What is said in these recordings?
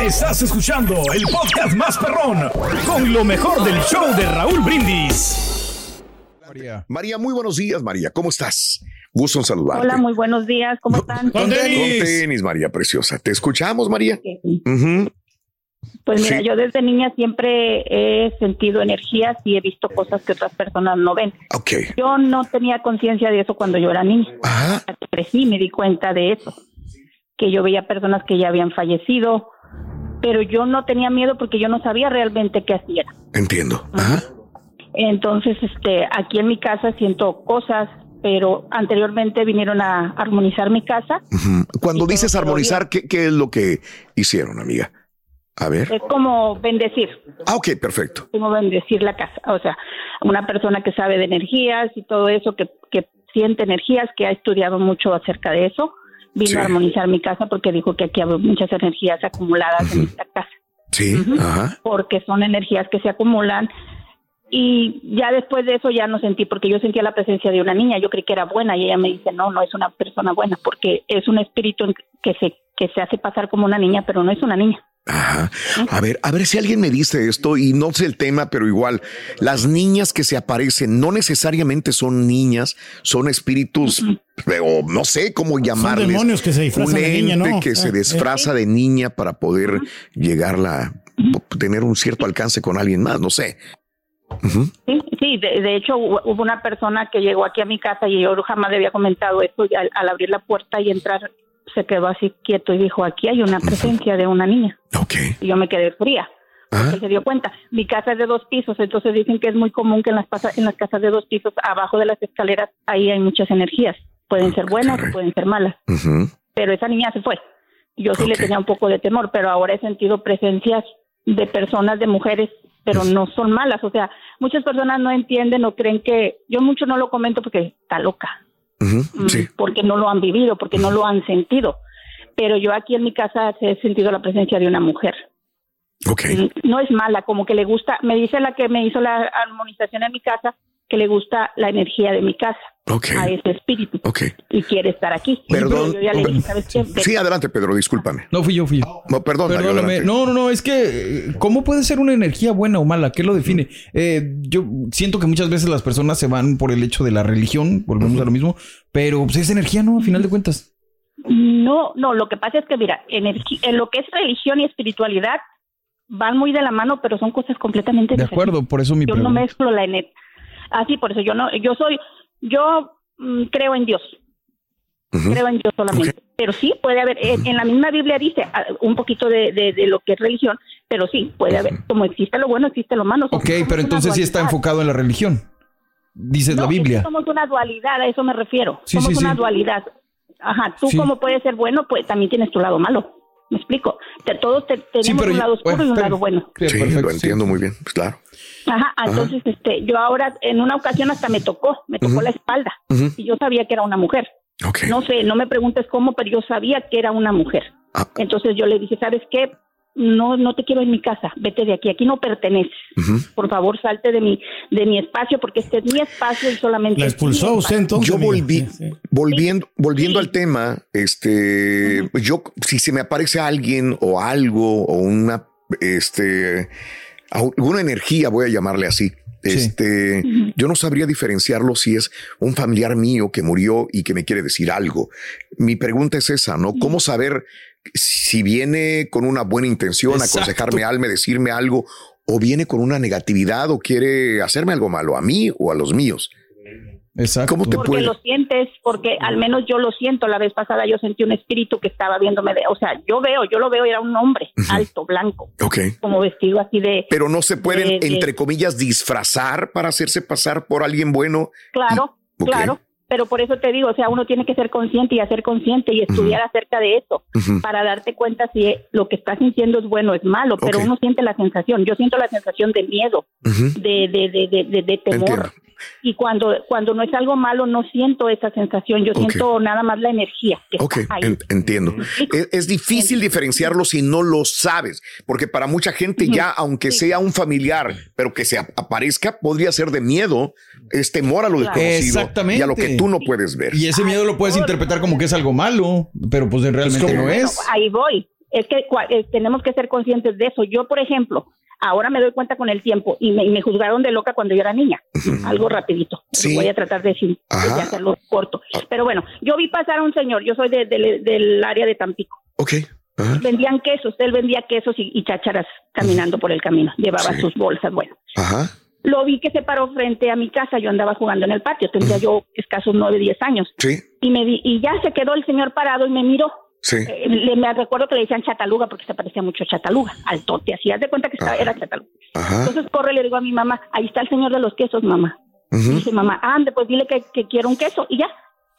Estás escuchando el podcast más perrón con lo mejor del show de Raúl Brindis. María. María, muy buenos días, María. ¿Cómo estás? Gusto en saludarte. Hola, muy buenos días. ¿Cómo están? Con tenis, María Preciosa. ¿Te escuchamos, María? Pues mira, Sí. yo desde niña siempre he sentido energías y he visto cosas que otras personas no ven. Ok. Yo no tenía conciencia de eso cuando yo era niña. Ajá. Hasta que crecí y me di cuenta de eso. Que yo veía personas que ya habían fallecido, pero yo no tenía miedo porque yo no sabía realmente qué hacían. Entiendo. Ajá. Entonces, este, aquí en mi casa siento cosas, pero anteriormente vinieron a armonizar mi casa. Cuando dices armonizar, ¿qué, qué es lo que hicieron, amiga? A ver. Es como bendecir. Ah, ok, perfecto. como bendecir la casa. O sea, una persona que sabe de energías y todo eso, que, que siente energías, que ha estudiado mucho acerca de eso, vino Sí. a armonizar mi casa porque dijo que aquí había muchas energías acumuladas en esta casa, Sí, ajá. porque son energías que se acumulan. Y ya después de eso ya no sentí, porque yo sentía la presencia de una niña, yo creí que era buena y ella me dice, no, no es una persona buena, porque es un espíritu que se, que se hace pasar como una niña, pero no es una niña. Ajá. A ver, a ver si alguien me dice esto y no sé el tema, pero igual, las niñas que se aparecen no necesariamente son niñas, son espíritus, o no sé cómo llamarles. demonios que se disfrazan un de niña, ¿no? que se Eh, eh. disfraza de niña para poder llegarla, tener un cierto alcance con alguien más, no sé. Sí, sí, de, de hecho hu- hubo una persona que llegó aquí a mi casa y yo jamás le había comentado eso y al, al abrir la puerta y entrar se quedó así quieto y dijo, aquí hay una presencia de una niña. Ok. Y yo me quedé fría. Porque se dio cuenta. Mi casa es de dos pisos, entonces dicen que es muy común que en las, en las casas de dos pisos, abajo de las escaleras, ahí hay muchas energías. Pueden ser buenas o pueden ser malas. Pero esa niña se fue. Yo sí le tenía un poco de temor, pero ahora he sentido presencias de personas, de mujeres, pero no son malas. O sea, muchas personas no entienden o creen que yo mucho no lo comento porque está loca, Mm, Sí. porque no lo han vivido, porque no lo han sentido. Pero yo aquí en mi casa he sentido la presencia de una mujer. Ok. Mm, No es mala, como que le gusta, me dice la que me hizo la armonización en mi casa, que le gusta la energía de mi casa, a ese espíritu, y quiere estar aquí. Perdón. Yo ya le dije, ¿sabes qué? Vete. Sí, adelante, Pedro, discúlpame. No fui yo, fui yo. No, perdón, Perdóname. No, no, no, es que, eh, ¿cómo puede ser una energía buena o mala? ¿Qué lo define? Eh, yo siento que muchas veces las personas se van por el hecho de la religión, volvemos a lo mismo, pero pues es energía, ¿no? A final de cuentas. No, no, lo que pasa es que, mira, en lo que es religión y espiritualidad van muy de la mano, pero son cosas completamente De diferentes. acuerdo, por eso mi Yo no pregunta. mezclo la energía. Así, por eso yo no, yo soy, yo mm, creo en Dios. Creo en Dios solamente. Pero sí puede haber, en, en la misma Biblia dice ah, un poquito de, de, de lo que es religión, pero sí puede haber, como existe lo bueno, existe lo malo. Ok, pero entonces sí está enfocado en la religión. Dices la No, Biblia. somos una dualidad, a eso me refiero. Sí, somos sí, una sí. dualidad. Ajá, tú como puedes ser bueno, pues también tienes tu lado malo. ¿Me explico? Te- todos te- tenemos pero un yo- lado oscuro bueno, y un lado bueno. Sí, lo entiendo muy bien, pues claro. Ajá, entonces este, yo ahora en una ocasión hasta me tocó, me tocó la espalda y yo sabía que era una mujer. No sé, no me preguntes cómo, pero yo sabía que era una mujer. Ah. Entonces yo le dije, ¿sabes qué? No, no te quiero en mi casa, vete de aquí, aquí no perteneces. Por favor, salte de mi, de mi espacio porque este es mi espacio y solamente. La expulsó usted espacio". entonces. Yo volví, Sí, sí. volviendo, volviendo al tema, este, yo, si se me aparece alguien o algo o una, este, alguna energía, voy a llamarle así, Este, yo no sabría diferenciarlo si es un familiar mío que murió y que me quiere decir algo. Mi pregunta es esa, ¿no? ¿Cómo saber si viene con una buena intención, Exacto. aconsejarme algo, decirme algo, o viene con una negatividad o quiere hacerme algo malo a mí o a los míos? Exacto. ¿Cómo te porque puede? lo sientes, porque al menos yo lo siento. La vez pasada yo sentí un espíritu que estaba viéndome, de, o sea, yo veo, yo lo veo, era un hombre alto, blanco, Ok. como vestido así de, Pero no se pueden, de- de- entre comillas, disfrazar para hacerse pasar por alguien bueno. claro, claro. Pero por eso te digo, o sea, uno tiene que ser consciente y hacer consciente y estudiar acerca de eso para darte cuenta si lo que estás sintiendo es bueno o es malo. Pero uno siente la sensación. Yo siento la sensación de miedo, de, de, de, de, de- de temor. Entiendo. Y cuando, cuando no es algo malo, no siento esa sensación. Yo siento nada más la energía que Ok, está ahí. en- entiendo. Es, es difícil diferenciarlo si no lo sabes, porque para mucha gente ya, aunque sea un familiar, pero que se ap- aparezca, podría ser de miedo, es temor a lo Claro. desconocido Exactamente. y a lo que tú no puedes ver. Y ese miedo lo puedes interpretar como que es algo malo, pero pues realmente no Bueno, es. ahí voy. Es que eh, tenemos que ser conscientes de eso. Yo, por ejemplo, ahora me doy cuenta con el tiempo y me, y me juzgaron de loca cuando yo era niña. Algo rapidito. Sí. Voy a tratar de, hacerlo corto. Pero bueno, yo vi pasar a un señor. Yo soy de- de- del área de Tampico. Ok. Ajá. Vendían quesos. Él vendía quesos y, y chácharas caminando por el camino. Llevaba Sí. sus bolsas. Bueno, Ajá. lo vi que se paró frente a mi casa. Yo andaba jugando en el patio. Tendría yo escasos nueve, diez años. Sí. Y, me di- y ya se quedó el señor parado y me miró. Sí. Eh, le, me recuerdo que le decían chataluga porque se parecía mucho a chataluga, al tote, así, haz de cuenta que estaba, era chataluga. Ajá. Entonces corre y le digo a mi mamá, ahí está el señor de los quesos, mamá. Ujú. Dice mamá, ande, pues dile que, que quiero un queso. Y ya,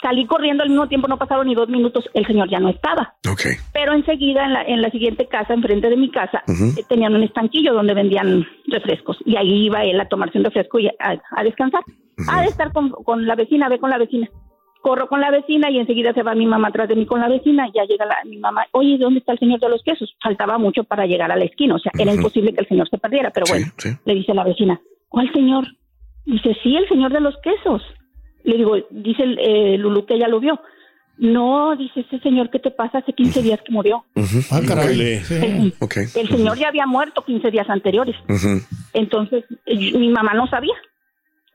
salí corriendo al mismo tiempo, no pasaron ni dos minutos, el señor ya no estaba. Ok. Pero enseguida, en la, en la siguiente casa, enfrente de mi casa, eh, tenían un estanquillo donde vendían refrescos. Y ahí iba él a tomarse un refresco y a, a descansar. Ha de estar con, con la vecina, ve con la vecina. Corro con la vecina y enseguida se va mi mamá atrás de mí con la vecina. Y ya llega la, mi mamá, oye, ¿dónde está el señor de los quesos? Faltaba mucho para llegar a la esquina. O sea, era imposible que el señor se perdiera. Pero Sí, bueno, sí. le dice la vecina, ¿cuál señor? Dice, sí, el señor de los quesos. Le digo, dice eh, Lulú que ella lo vio. No, dice ese señor, ¿qué te pasa? Hace 15 días que murió. Ah, caray. El, Ok. el señor ya había muerto 15 días anteriores. Entonces, mi mamá no sabía.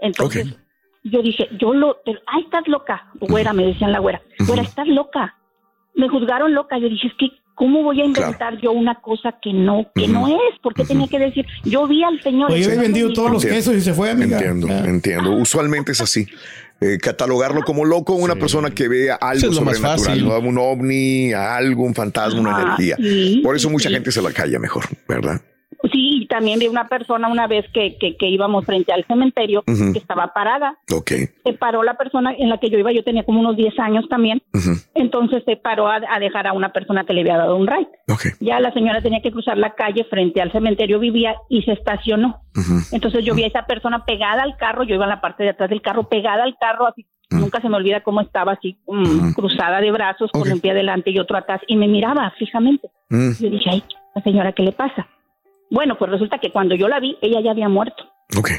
Entonces, Ok. Yo dije, yo lo, pero, ay, estás loca, güera, me decían la güera, güera, estás loca. Me juzgaron loca. Yo dije, es que, ¿cómo voy a inventar yo una cosa que no, que no es? ¿Por qué tenía que decir? Yo vi al señor. Oye, había señor vendido todos los Entiendo. quesos y se fue. Entiendo, Ah. entiendo. Usualmente es así. Eh, catalogarlo como loco, una persona que vea algo es lo más sobrenatural, un ovni, algo, un fantasma, una Ah, energía. sí, Por eso sí, mucha sí. gente se la calla mejor, ¿verdad? Sí, y también vi una persona una vez que, que, que íbamos frente al cementerio, que estaba parada. Ok. Se paró la persona en la que yo iba, yo tenía como unos 10 años también. Entonces se paró a, a dejar a una persona que le había dado un ride. Ok. Ya la señora tenía que cruzar la calle frente al cementerio, vivía y se estacionó. Entonces yo vi a esa persona pegada al carro, yo iba en la parte de atrás del carro, pegada al carro, así, nunca se me olvida cómo estaba así, mm, cruzada de brazos, con un pie adelante y otro atrás, y me miraba fijamente. Yo dije, ay, la señora, ¿qué le pasa? Bueno, pues resulta que cuando yo la vi, ella ya había muerto. Ok.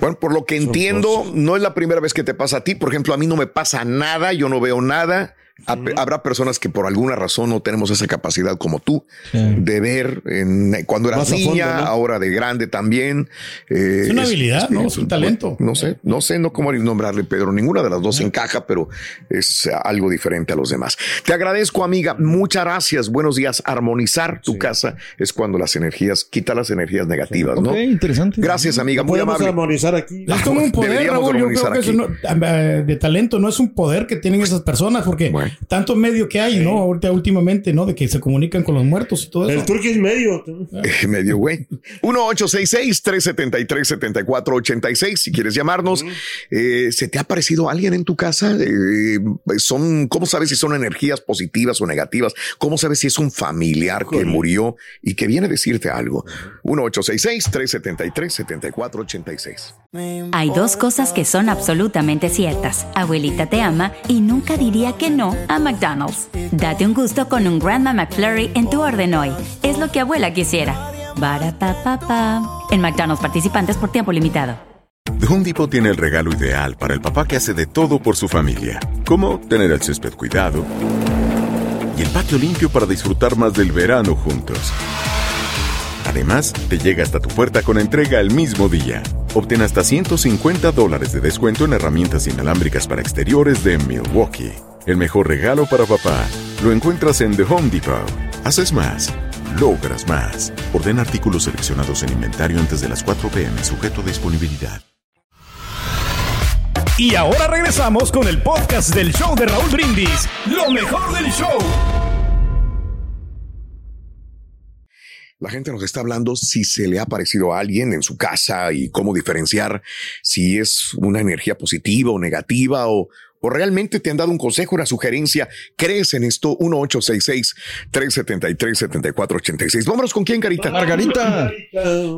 Bueno, por lo que entiendo, no es la primera vez que te pasa a ti. Por ejemplo, a mí no me pasa nada, yo no veo nada. Ha- Habrá personas que por alguna razón no tenemos esa capacidad como tú de ver en, cuando eras fondo, niña, ¿no? ahora de grande también. Eh, Es una habilidad, ¿no? Es un talento. No sé, no sé, no cómo nombrarle, Pedro. Ninguna de las dos encaja, pero es algo diferente a los demás. Te agradezco, amiga. Muchas gracias. Buenos días. Armonizar tu casa es cuando las energías, quita las energías negativas, ¿no? Ok, interesante. Gracias, amiga. Muy Podemos amable. armonizar aquí. Es como un poder, Raúl. Yo creo que eso eh, de talento no es un poder que tienen esas personas, porque Bueno. Tanto medio que hay, ¿no? Ahorita, últimamente, ¿no? De que se comunican con los muertos y todo eso. El Turkish medio. Eh, medio güey. 1-866-373-7486. Si quieres llamarnos, Eh, ¿se te ha aparecido alguien en tu casa? Eh, son, ¿Cómo sabes si son energías positivas o negativas? ¿Cómo sabes si es un familiar que murió y que viene a decirte algo? 1-866-373-7486. Hay dos cosas que son absolutamente ciertas. Abuelita te ama y nunca diría que no a McDonald's. Date un gusto con un Grandma McFlurry en tu orden hoy. Es lo que abuela quisiera. Barapapapa. En McDonald's participantes por tiempo limitado. The Home tiene el regalo ideal para el papá que hace de todo por su familia, como tener el césped cuidado y el patio limpio para disfrutar más del verano juntos. Además, te llega hasta tu puerta con entrega el mismo día. Obtén hasta 150 dólares de descuento en herramientas inalámbricas para exteriores de Milwaukee. El mejor regalo para papá lo encuentras en The Home Depot. Haces más, logras más. Orden artículos seleccionados en inventario antes de las 4 pm, sujeto a disponibilidad. Y ahora regresamos con el podcast del show de Raúl Brindis. Lo mejor del show. La gente nos está hablando si se le ha aparecido a alguien en su casa y cómo diferenciar si es una energía positiva o negativa o, o realmente te han dado un consejo, una sugerencia. ¿Crees en esto? 1866-373-7486. Vámonos con quién, Carita. Margarita.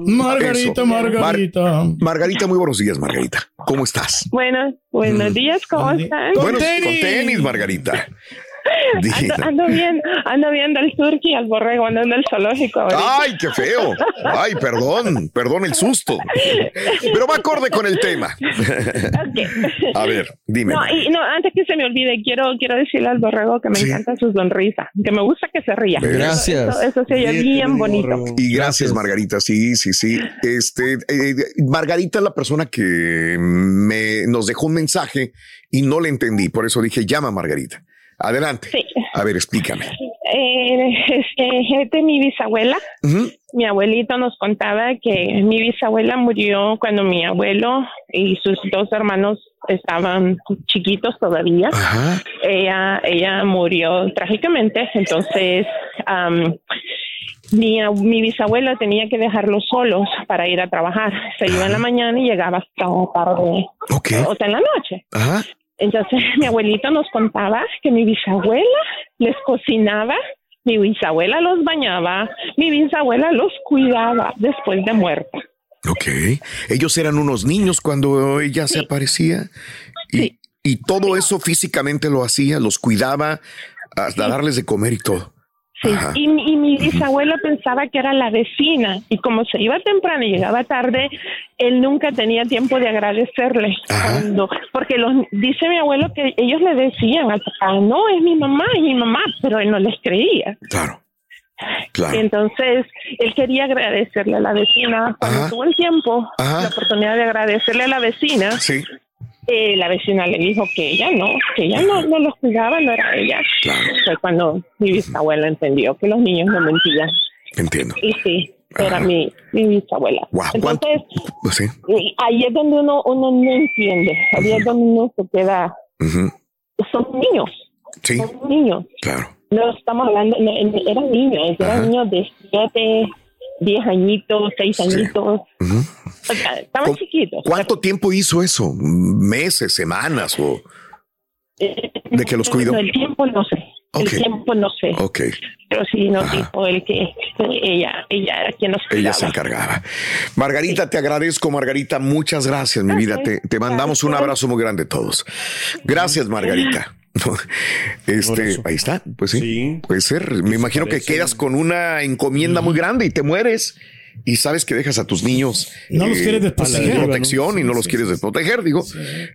Margarita, Eso. Margarita. Mar- Margarita, muy buenos días, Margarita. ¿Cómo estás? Buenos, buenos días, ¿cómo están? Buenos, con tenis, Margarita. Ando, ando bien, ando viendo al turqui y al borrego, ando en el zoológico ahorita. Ay, qué feo. Ay, perdón, perdón el susto. Pero va acorde con el tema. A ver, dime. No, y no, antes que se me olvide, quiero, quiero decirle al borrego que me encanta su sonrisa, que me gusta que se ría. Gracias. Eso, eso se oye bien bonito. Y gracias, Margarita. Sí, sí, sí. Este, eh, Margarita es la persona que me nos dejó un mensaje y no le entendí. Por eso dije, llama a Margarita. Adelante. A ver, explícame. Eh, este, es de mi bisabuela. Mi abuelito nos contaba que mi bisabuela murió cuando mi abuelo y sus dos hermanos estaban chiquitos todavía. Ella, ella murió trágicamente, entonces am, mi, mi bisabuela tenía que dejarlos solos para ir a trabajar. Se iba en la mañana y llegaba hasta tarde o hasta en la noche. Ajá. Entonces mi abuelito nos contaba que mi bisabuela les cocinaba, mi bisabuela los bañaba, mi bisabuela los cuidaba después de muerta. Ok. Ellos eran unos niños cuando ella se aparecía. Y, y todo eso físicamente lo hacía, los cuidaba, hasta darles de comer y todo. Sí, y, mi- y mi bisabuela pensaba que era la vecina y como se iba temprano y llegaba tarde, él nunca tenía tiempo de agradecerle. Cuando- porque los, dice mi abuelo que ellos le decían papá, no, es mi mamá, es mi mamá, pero él no les creía. Claro. Claro. Entonces, él quería agradecerle a la vecina. Cuando tuvo el tiempo, la oportunidad de agradecerle a la vecina, eh, la vecina le dijo que ella no, que ella no, no los cuidaba, no era ella. Fue cuando mi bisabuela entendió que los niños no mentían. Entiendo. Y sí, era mi, mi bisabuela. Entonces, Pues sí. y ahí es donde uno, uno no entiende, ahí es donde uno se queda. Ujú. Son niños. Sí. Son niños. Claro. No estamos hablando, no, eran niños, eran niños de 7, 10 añitos, 6 añitos. O sea, estaban chiquitos. ¿Cuánto tiempo hizo eso? ¿Meses, semanas o de que los cuidó? No, el tiempo no sé. El tiempo no sé. Ok. Pero sí nos dijo el que, ella, ella era quien nos cuidaba. Ella se encargaba. Margarita, te agradezco, Margarita. Muchas gracias, mi vida. Te, te mandamos un abrazo muy grande todos. Gracias, Margarita. Este, ahí está, pues sí, puede ser. Me imagino que quedas con una encomienda muy grande y te mueres y sabes que dejas a tus niños No los quieres sin desproteger, protección ¿no? y no los quieres desproteger, digo.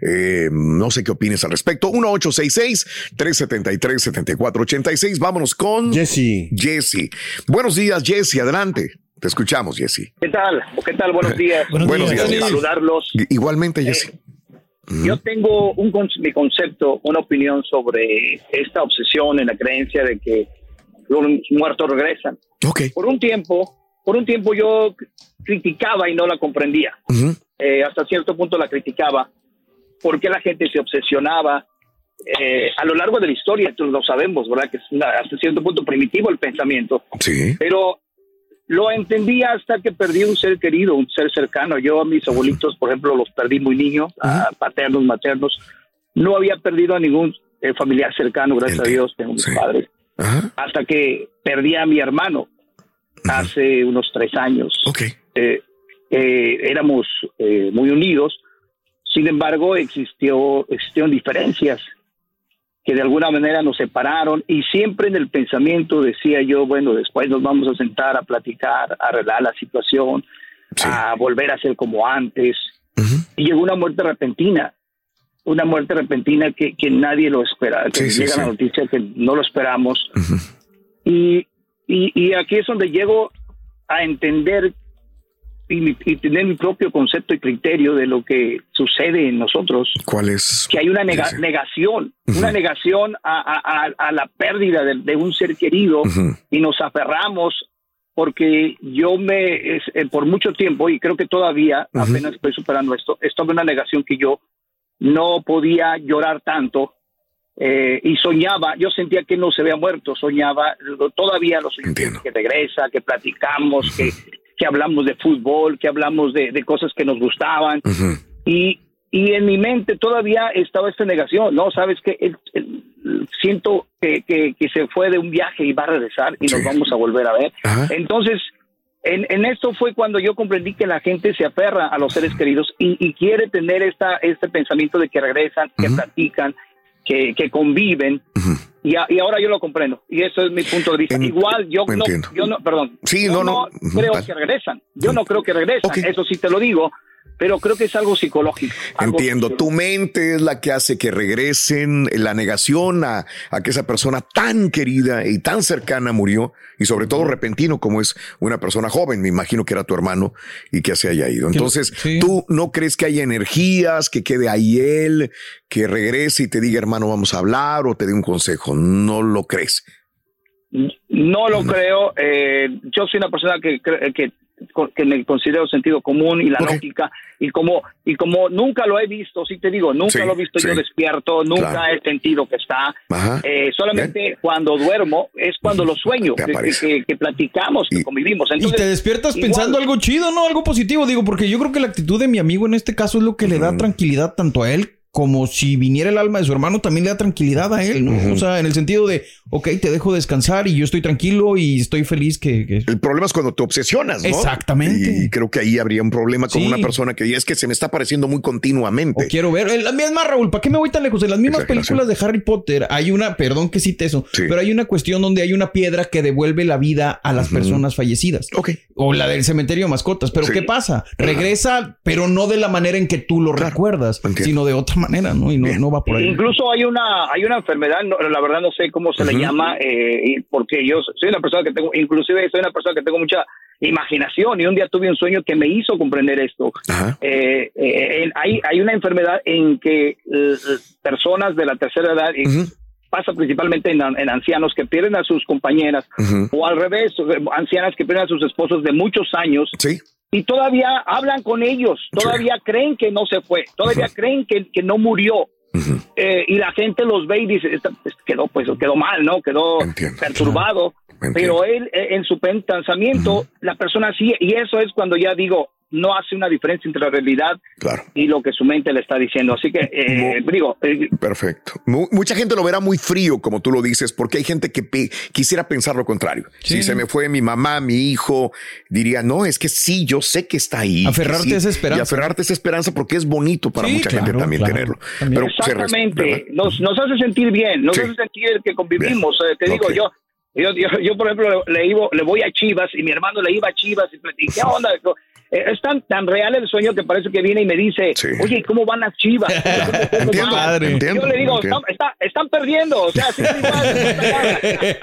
Eh, no sé qué opines al respecto. 1-866-373-7486. Vámonos con Jesse. Jesse. Buenos días, Jesse. Adelante. Te escuchamos, Jesse. ¿Qué tal? ¿Qué tal? Buenos días. Buenos días, Quiero Jesse. Saludarlos. Igualmente, Jesse. Yo tengo un con- mi concepto, una opinión sobre esta obsesión en la creencia de que los muertos regresan. Por un tiempo, por un tiempo yo criticaba y no la comprendía. Eh, hasta cierto punto la criticaba porque la gente se obsesionaba eh, a lo largo de la historia, todos lo sabemos, ¿verdad? Que es una- hasta cierto punto primitivo el pensamiento. Sí. Pero lo entendí hasta que perdí un ser querido, un ser cercano. Yo a mis abuelitos, por ejemplo, los perdí muy niños, a paternos, maternos. No había perdido a ningún eh, familiar cercano, gracias a Dios, tengo mis padres. Hasta que perdí a mi hermano hace unos tres años. Eh, eh, éramos eh, muy unidos, sin embargo, existió, existieron diferencias que de alguna manera nos separaron y siempre en el pensamiento decía yo, bueno, después nos vamos a sentar a platicar, a arreglar la situación, a volver a ser como antes. Y llegó una muerte repentina, una muerte repentina que, que nadie lo espera, que Sí, sí, llega la noticia que no lo esperamos. y, y, y aquí es donde llego a entender y, y tener mi propio concepto y criterio de lo que sucede en nosotros. ¿Cuál es? Que hay una nega- Ese. negación, una negación a, a- la pérdida de, de un ser querido y nos aferramos porque yo me, es- eh, por mucho tiempo, y creo que todavía apenas estoy superando esto, estaba en una negación que yo no podía llorar tanto eh, y soñaba, yo sentía que no se había muerto, soñaba, todavía lo soñé, que regresa, que platicamos, que, que hablamos de fútbol, que hablamos de, de cosas que nos gustaban. Y, y en mi mente todavía estaba esta negación, ¿no? Sabes que siento que, que, que se fue de un viaje y va a regresar y nos vamos a volver a ver. Entonces, en, en esto fue cuando yo comprendí que la gente se aferra a los seres queridos y, y quiere tener esta, este pensamiento de que regresan, que platican, que, que conviven. y, a- y ahora yo lo comprendo. Y eso es mi punto de vista. Igual yo no, yo no, perdón. Sí, yo no, no. creo Vale. que regresan. Yo no creo que regresan. Eso sí te lo digo. Pero creo que es algo psicológico. algo Entiendo, tu mente es la que hace que regresen la negación a, a que esa persona tan querida y tan cercana murió y sobre todo repentino como es una persona joven, me imagino que era tu hermano y que se haya ido. Entonces, tú no crees que haya energías, que quede ahí él, que regrese y te diga hermano vamos a hablar o te dé un consejo, no lo crees. No lo creo. eh, yo soy una persona que, que, que me considero sentido común y la lógica. Y como, y como nunca lo he visto, sí te digo, nunca Sí, lo he visto yo despierto, nunca Claro. he sentido que está. Eh, solamente cuando duermo es cuando lo sueño, que, que- que platicamos, que convivimos. Y Entonces, te despiertas igual- pensando algo chido, ¿no? Algo positivo, digo, porque yo creo que la actitud de mi amigo en este caso es lo que le da tranquilidad tanto a él como si viniera el alma de su hermano, también le da tranquilidad a él, ¿no? O sea, en el sentido de, ok, te dejo descansar y yo estoy tranquilo y estoy feliz que... que- El problema es cuando te obsesionas, ¿no? Exactamente. Y creo que ahí habría un problema con Sí. una persona que es que se me está apareciendo muy continuamente. O quiero ver. En la misma, Raúl, ¿para qué me voy tan lejos? En las mismas películas de Harry Potter hay una, perdón que cite eso, pero hay una cuestión donde hay una piedra que devuelve la vida a las personas fallecidas. O la del cementerio de mascotas. Pero Sí. ¿qué pasa? Regresa, pero no de la manera en que tú lo recuerdas, sino de otra manera, ¿no? Y no, no va por ahí. Incluso hay una hay una enfermedad, no, la verdad no sé cómo se le llama, eh, porque yo soy una persona que tengo, inclusive soy una persona que tengo mucha imaginación y un día tuve un sueño que me hizo comprender esto. Eh, eh, hay, hay una enfermedad en que eh, personas de la tercera edad, y pasa principalmente en, en ancianos que pierden a sus compañeras o al revés, ancianas que pierden a sus esposos de muchos años. Y todavía hablan con ellos, todavía creen que no se fue, todavía creen que, que no murió. Eh, y la gente los ve y dice, "Esta- pues, quedó, pues, quedó mal, ¿no? Quedó perturbado. Pero él, eh, en su pensamiento, la persona sí, y eso es cuando ya digo, no hace una diferencia entre la realidad y lo que su mente le está diciendo. Así que, eh, digo, eh, Perfecto. Mu- mucha gente lo verá muy frío, como tú lo dices, porque hay gente que pe- quisiera pensar lo contrario. Sí. Si se me fue mi mamá, mi hijo, diría, no, es que sí, yo sé que está ahí. Aferrarte sí". a esa esperanza. Y aferrarte a esa esperanza porque es bonito para Sí, mucha gente claro, también claro. tenerlo. También. Pero Exactamente, nos, nos hace sentir bien, nos Sí. hace sentir que convivimos. Eh, te digo, yo, yo, yo, yo, por ejemplo, le, iba- le voy a Chivas y mi hermano le iba a Chivas y platiqué, ¿qué onda? Eh, Es tan, tan real el sueño que parece que viene y me dice, oye, ¿cómo van las Chivas? ¿Cómo Entiendo, van?" padre. Entiendo, yo le digo. "Están- está- están perdiendo, o sea, sí, igual,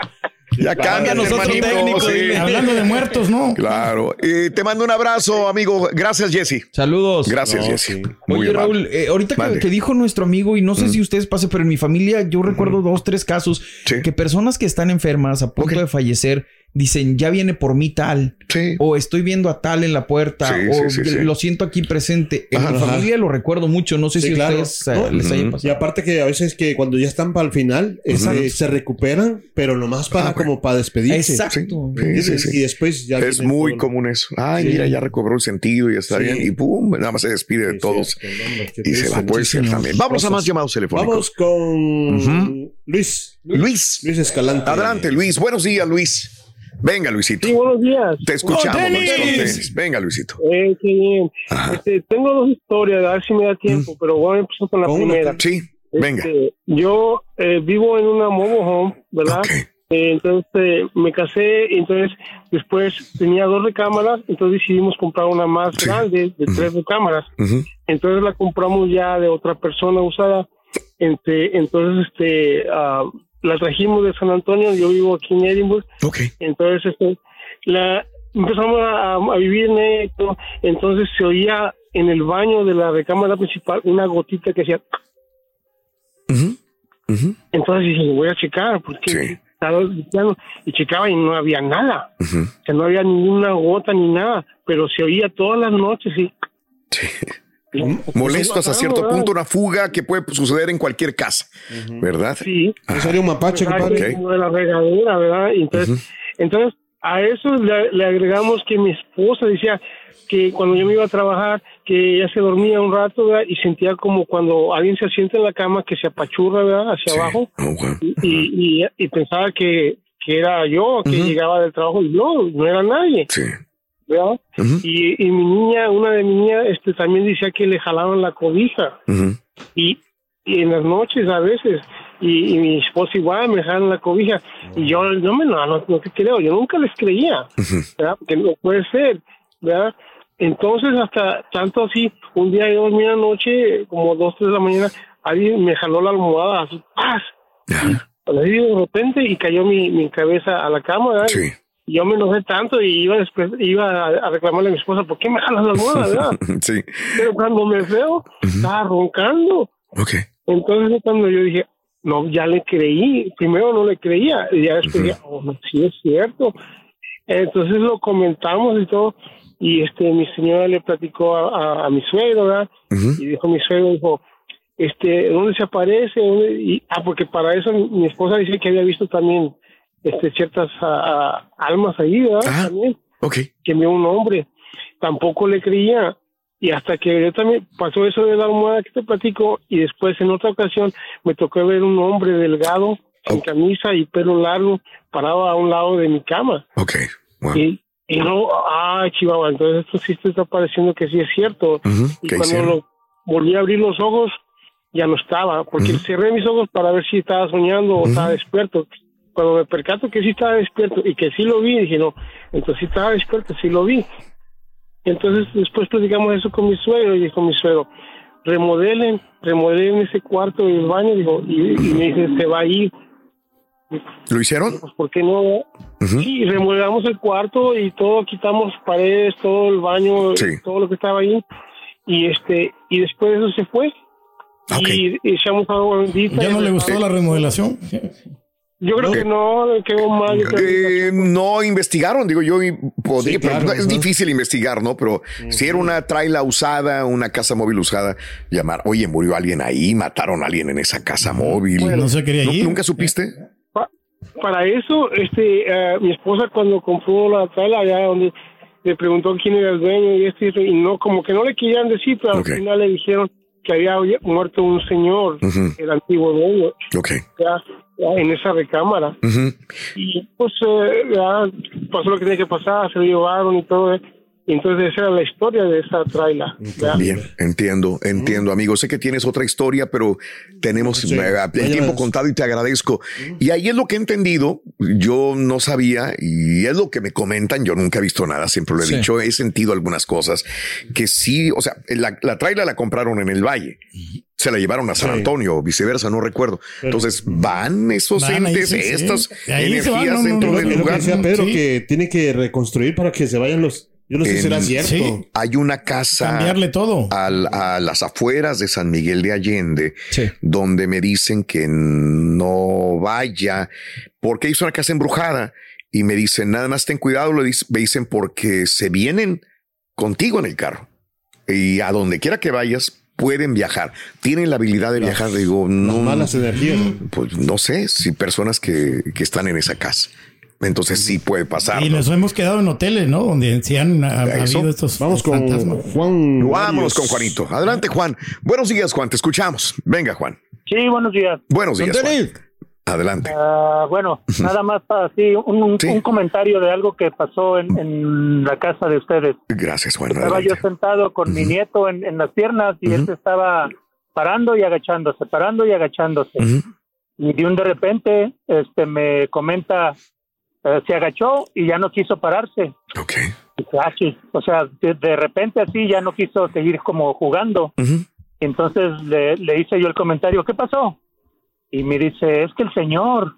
Ya cambian otro hermanito, técnico, sí. dile. Hablando de muertos, ¿no? Claro. Eh, te mando un abrazo, amigo. Gracias, Jesse. Saludos. Gracias, No, Jesse. sí. Muy Oye. Raúl, eh, ahorita que dijo nuestro amigo, y no sé si ustedes pasen, pero en mi familia yo recuerdo dos, tres casos que personas que están enfermas a punto de fallecer dicen, ya viene por mí tal, o estoy viendo a tal en la puerta, Sí, o sí, sí, sí. lo siento aquí presente. En Ajá. mi familia lo recuerdo mucho, no sé Sí, si claro. ustedes eh, ¿No? les haya Ujú. pasado. Y aparte que a veces que cuando ya están para el final, este, se recuperan, pero nomás para como para despedirse. Exacto. Sí, sí, sí. Y después ya Es muy todo. común eso. Ay, Sí. mira, ya recobró el sentido y está Sí. bien. Y pum, nada más se despide de todos. y se va. Puede ser también. Vamos a más llamados telefónicos. Vamos con. Luis. Luis. Luis Escalante. Adelante, Luis. Buenos días, Luis. Venga, Luisito. Sí, buenos días. Te escuchamos, ¡Con Luis, con tenis! tenis. Venga, Luisito. Eh, qué bien. Este, tengo dos historias, a ver si me da tiempo, pero voy a empezar con la Con una, primera. sí, venga. Este, yo eh, vivo en una mobile home, ¿verdad? Eh, entonces eh, me casé, y entonces después tenía dos recámaras, entonces decidimos comprar una más grande de tres recámaras. Entonces la compramos ya de otra persona usada. Este, entonces este ah, la trajimos de San Antonio, yo vivo aquí en Edinburgh. Entonces este, la empezamos a, a vivir en esto, entonces se oía en el baño de la recámara principal una gotita que hacía... Entonces dije, voy a checar, porque estaba limpiando, y checaba y no había nada, que no había ninguna gota ni nada, pero se oía todas las noches y... Molesto hasta cierto punto, una fuga que puede suceder en cualquier casa, ¿verdad? Sí. Sería un mapache, como de la regadera, ¿verdad? Y Entonces, entonces a eso le, le agregamos que mi esposa decía que cuando yo me iba a trabajar, que ella se dormía un rato, ¿verdad? Y sentía como cuando alguien se sienta en la cama que se apachurra, ¿verdad? Hacia abajo. y, y, y pensaba que, que era yo que llegaba del trabajo y no, no era nadie. ¿Verdad? y, y mi niña, una de mis niñas, este, también decía que le jalaban la cobija. y, y en las noches a veces y, y mi esposa igual me dejaron la cobija y yo no me no, no, no te creo yo nunca les creía ¿verdad? porque no puede ser verdad entonces hasta tanto así un día yo dormí la noche como dos tres de la mañana alguien me jaló la almohada así ¡paz! así de repente y cayó mi, mi cabeza a la cama ¿verdad? y yo me enojé tanto y iba después iba a, reclamarle a mi esposa ¿por qué me jalas la almohada? ¿verdad? sí. pero cuando me veo estaba roncando Ok. entonces cuando yo dije, no, ya le creí, primero no le creía, y ya después dije, oh, no, sí es cierto. Entonces lo comentamos y todo, y este mi señora le platicó a, a- a mi suegro, ¿verdad? Y dijo mi suegro, dijo, este, ¿dónde se aparece? ¿Dónde? Y, ah, porque para eso mi, mi esposa dice que había visto también este ciertas ah, ah, almas ahí, ¿verdad? También. Que vio un hombre. Tampoco le creía. Y hasta que yo también pasó eso de la almohada que te platico, y después en otra ocasión me tocó ver un hombre delgado, sin camisa y pelo largo, parado a un lado de mi cama. Ok. Y, y no, ah, Chihuahua, entonces esto sí te está pareciendo que sí es cierto. Y ¿Qué cuando hicieron? lo volví a abrir los ojos, ya no estaba, porque cerré mis ojos para ver si estaba soñando o estaba despierto. Cuando me percato que sí estaba despierto y que sí lo vi, dije, no, entonces sí estaba despierto, sí lo vi. Entonces después platicamos eso con mi suegro y dijo mi suegro, remodelen, remodelen ese cuarto y el baño, dijo, y, y me dice, se va a ir. ¿Lo hicieron? Pues, ¿por qué no? Sí, remodelamos el cuarto y todo, quitamos paredes, todo el baño, todo lo que estaba ahí. Y este y después eso se fue. Y, y echamos agua bendita. ¿Ya no le gustó la remodelación? Yo creo que no, quedó mal. Eh, no investigaron, digo yo, podría, Sí, pero claro, es ¿no? difícil investigar, ¿no? Pero si era una traila usada, una casa móvil usada, llamar, oye, murió alguien ahí, mataron a alguien en esa casa móvil. Bueno, no se quería ¿Nu- ir. ¿Nunca supiste? Pa- para eso, este, eh, mi esposa cuando compró la sala allá donde le preguntó quién era el dueño y esto y esto, y no, como que no le querían decir, pero al final le dijeron que había muerto un señor, el antiguo dueño, Ok. ya en esa recámara. Y pues eh, ya pasó lo que tenía que pasar, se lo llevaron y todo. eh. Entonces esa era la historia de esa traila. Bien, entiendo, entiendo, amigo. Sé que tienes otra historia, pero tenemos Sí, eh, el tiempo contado y te agradezco. Y ahí es lo que he entendido. Yo no sabía y es lo que me comentan. Yo nunca he visto nada, siempre lo he Sí. dicho. He sentido algunas cosas que sí, o sea, la, la traila la compraron en el valle. Se la llevaron a San Sí. Antonio o viceversa, no recuerdo. Entonces van esos Van entes, sí, sí. estas energías no, no, dentro no, del lo que lugar. decía Pedro, que tiene que reconstruir para que se vayan los. Yo no sé si será cierto. Sí. Hay una casa Cambiarle todo. al- a las afueras de San Miguel de Allende, donde me dicen que no vaya, porque es una casa embrujada. Y me dicen, nada más ten cuidado, le me dicen, porque se vienen contigo en el carro. Y a donde quiera que vayas, pueden viajar. Tienen la habilidad de viajar. Digo, no. malas energías, Pues no sé si personas que, que están en esa casa. Entonces sí puede pasar. Y nos hemos quedado en hoteles, ¿no? Donde sí han ha- habido estos Vamos con fantasmas. Juan. Vámonos con Juanito. Adelante, Juan. Buenos días, Juan. Te escuchamos. Venga, Juan. Sí, buenos días. Buenos días, Juan. Adelante. Ah, bueno, nada más para así un, un- un comentario de algo que pasó en, en la casa de ustedes. Gracias, Juan. Estaba Adelante. yo sentado con mi nieto en, en las piernas y él se estaba parando y agachándose, parando y agachándose. Y de un de repente este me comenta, eh, se agachó y ya no quiso pararse. Dice, "Ah, sí". O sea, de, de repente así ya no quiso seguir como jugando. Entonces le, le hice yo el comentario, ¿qué pasó? Y me dice, es que el señor.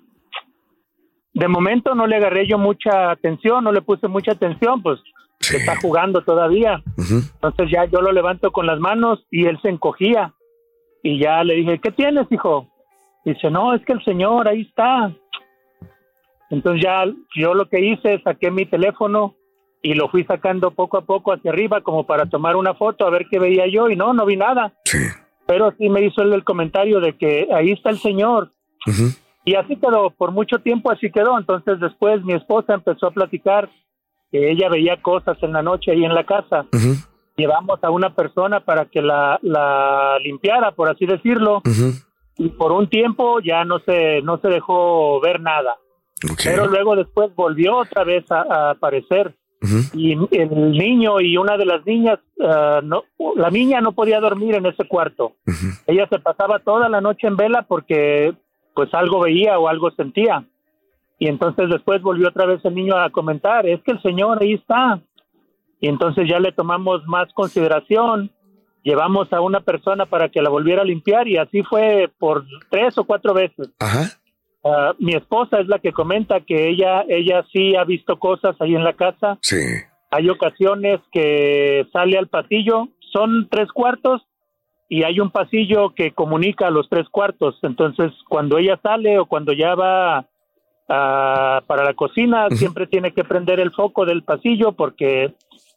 de momento no le agarré yo mucha atención, no le puse mucha atención, pues está jugando todavía. Entonces ya yo lo levanto con las manos y él se encogía. Y ya le dije, ¿qué tienes, hijo? Dice, no, es que el señor ahí está. Entonces ya yo lo que hice, saqué mi teléfono y lo fui sacando poco a poco hacia arriba como para tomar una foto a ver qué veía yo y no, no vi nada. Pero sí me hizo él el comentario de que ahí está el señor. Y así quedó, por mucho tiempo así quedó. Entonces después mi esposa empezó a platicar que ella veía cosas en la noche ahí en la casa. Llevamos a una persona para que la, la limpiara, por así decirlo. Y por un tiempo ya no se, no se dejó ver nada. Pero luego después volvió otra vez a, aparecer. Y el niño y una de las niñas, ah, no, la niña no podía dormir en ese cuarto. Ella se pasaba toda la noche en vela porque pues algo veía o algo sentía. Y entonces después volvió otra vez el niño a comentar, es que el Señor ahí está. Y entonces ya le tomamos más consideración, llevamos a una persona para que la volviera a limpiar y así fue por tres o cuatro veces. Ah, mi esposa es la que comenta que ella, ella sí ha visto cosas ahí en la casa. Sí. Hay ocasiones que sale al pasillo, son tres cuartos y hay un pasillo que comunica a los tres cuartos. Entonces, cuando ella sale o cuando ya va ah, para la cocina, siempre tiene que prender el foco del pasillo porque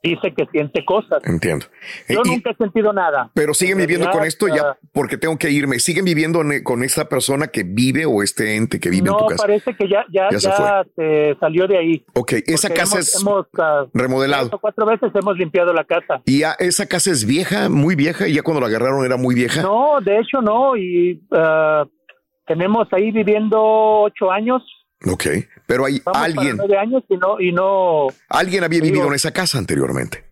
dice que siente cosas. Entiendo. Yo nunca he sentido nada. Pero siguen viviendo con esto ya, porque tengo que irme. ¿Siguen viviendo con esta persona que vive o este ente que vive en tu casa? No, parece que ya, ya, ya, se, salió de ahí. Ok, esa casa es ah, remodelado. cuatro veces hemos limpiado la casa. ¿Y esa casa es vieja, muy vieja? ¿Y ya cuando la agarraron era muy vieja? No, de hecho no. Y ah, tenemos ahí viviendo ocho años. Ok, pero hay alguien. años y no, y no. Alguien había vivido en esa casa anteriormente.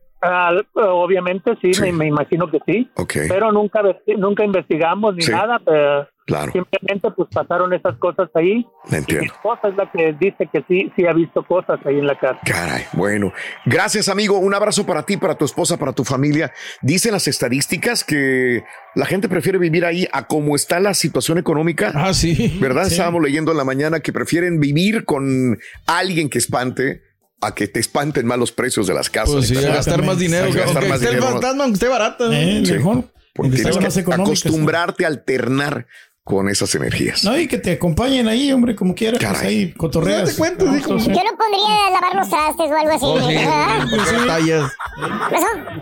Obviamente sí, Me, imagino que sí. Pero nunca, nunca investigamos ni nada. Pero Claro. Simplemente pues pasaron esas cosas ahí. Entiendo. mi esposa es la que dice que sí, sí ha visto cosas ahí en la casa. Caray, bueno. Gracias, amigo. Un abrazo para ti, para tu esposa, para tu familia. Dicen las estadísticas que la gente prefiere vivir ahí a cómo está la situación económica. Ah, sí. ¿Verdad? Estábamos leyendo en la mañana que prefieren vivir con alguien que espante a que te espanten más los precios de las casas. Pues sí, a gastar más dinero. A gastar más dinero. Fantasma, aunque esté barato. Eh, mejor. Porque tienes que acostumbrarte a alternar con esas energías. No, y que te acompañen ahí, hombre, como quieras. Pues ahí cotorreas. te cuento, Yo no pondría a lavar los trastes o algo así. Oh, sí,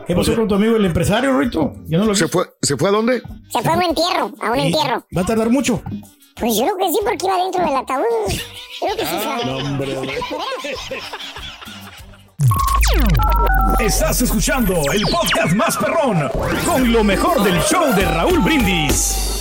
¿Qué pasó con tu amigo el empresario, Rito? Yo no lo ¿Se fue, ¿Se fue a dónde? Se fue a un entierro, a un entierro. ¿Va a tardar mucho? Pues yo creo que sí, porque iba dentro del ataúd. Creo que sí, no, hombre. Estás escuchando el podcast más perrón con lo mejor del show de Raúl Brindis.